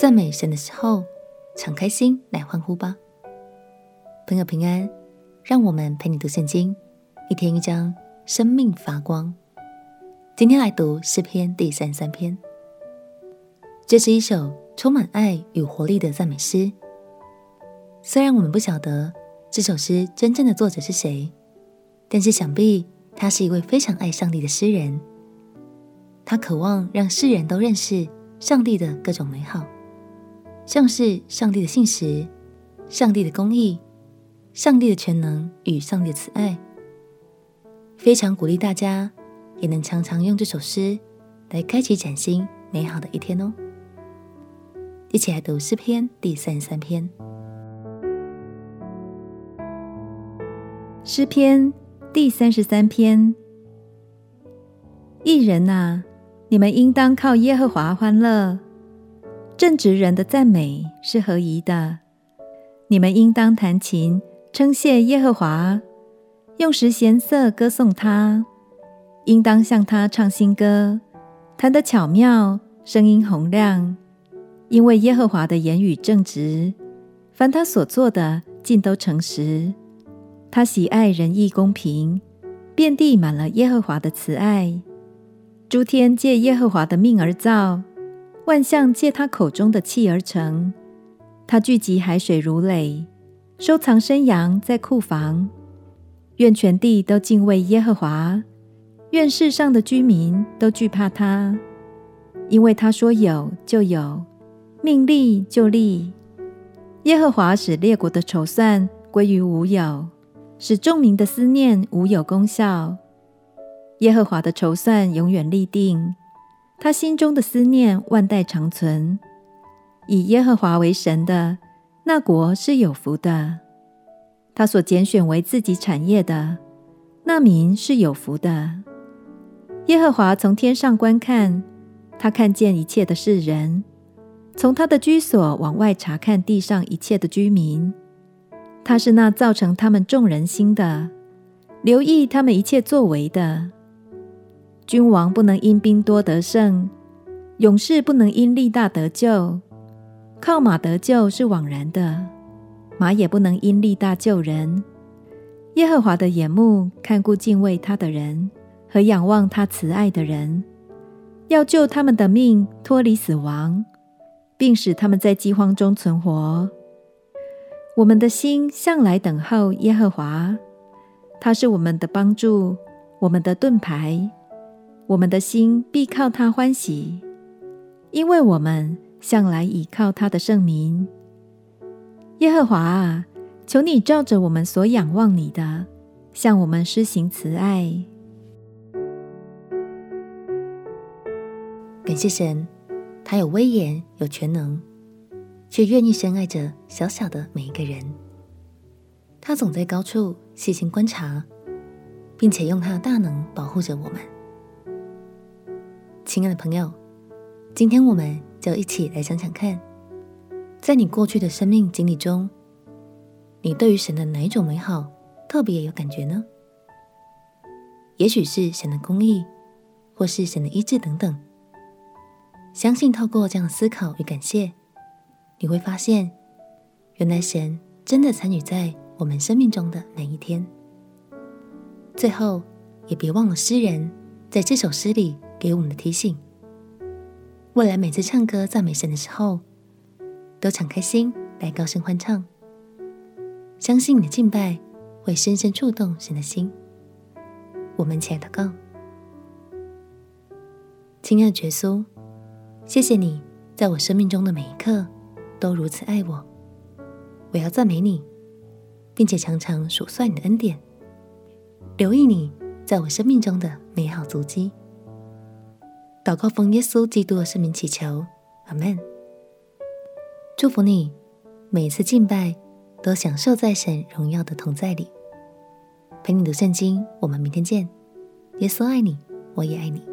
赞美神的时候，敞开心来欢呼吧。朋友平安，让我们陪你读圣经，一天一章，生命发光。今天来读诗篇第三十三篇，这是一首充满爱与活力的赞美诗。虽然我们不晓得这首诗真正的作者是谁，但是想必他是一位非常爱上帝的诗人。他渴望让世人都认识上帝的各种美好。像是上帝的信实、上帝的公义、上帝的全能与上帝的慈爱，非常鼓励大家也能常常用这首诗来开启崭新美好的一天哦。一起来读诗篇第三十三篇。诗篇第三十三篇：义人哪，你们应当靠耶和华欢乐。正直人的赞美是合宜的。你们应当弹琴称谢耶和华，用十弦瑟歌颂他，应当向他唱新歌，弹得巧妙，声音洪亮。因为耶和华的言语正直，凡他所做的尽都诚实。他喜爱仁义公平，遍地满了耶和华的慈爱。诸天借耶和华的命而造。万象借他口中的气而成，他聚集海水如垒，收藏山羊在库房。愿全地都敬畏耶和华，愿世上的居民都惧怕他，因为他说有就有，命立就立。耶和华使列国的筹算归于无有，使众民的思念无有功效。耶和华的筹算永远立定。他心中的思念万代长存，以耶和华为神的那国是有福的；他所拣选为自己产业的那民是有福的。耶和华从天上观看，他看见一切的世人，从他的居所往外察看地上一切的居民。他是那造成他们众人心的，留意他们一切作为的。君王不能因兵多得胜，勇士不能因力大得救。靠马得救是枉然的，马也不能因力大救人。耶和华的眼目看顾敬畏他的人和仰望他慈爱的人，要救他们的命脱离死亡，并使他们在饥荒中存活。我们的心向来等候耶和华，他是我们的帮助，我们的盾牌。我们的心必靠他欢喜，因为我们向来倚靠他的圣名。耶和华啊，求你照着我们所仰望你的，向我们施行慈爱。感谢神，他有威严，有全能，却愿意深爱着小小的每一个人。他总在高处细心观察，并且用他的大能保护着我们。亲爱的朋友，今天我们就一起来想想看，在你过去的生命经历中，你对于神的哪一种美好特别有感觉呢？也许是神的公义，或是神的医治等等。相信透过这样的思考与感谢，你会发现，原来神真的参与在我们生命中的每一天。最后，也别忘了诗人在这首诗里。给我们的提醒：未来每次唱歌赞美神的时候，都敞开心来高声欢唱，相信你的敬拜会深深触动神的心。我们起来祷告，亲爱的耶稣，谢谢你在我生命中的每一刻都如此爱我。我要赞美你，并且常常数算你的恩典，留意你在我生命中的美好足迹。祷告奉耶稣基督的圣名祈求，阿门。祝福你，每一次敬拜都享受在神荣耀的同在里。陪你读圣经，我们明天见。耶稣爱你，我也爱你。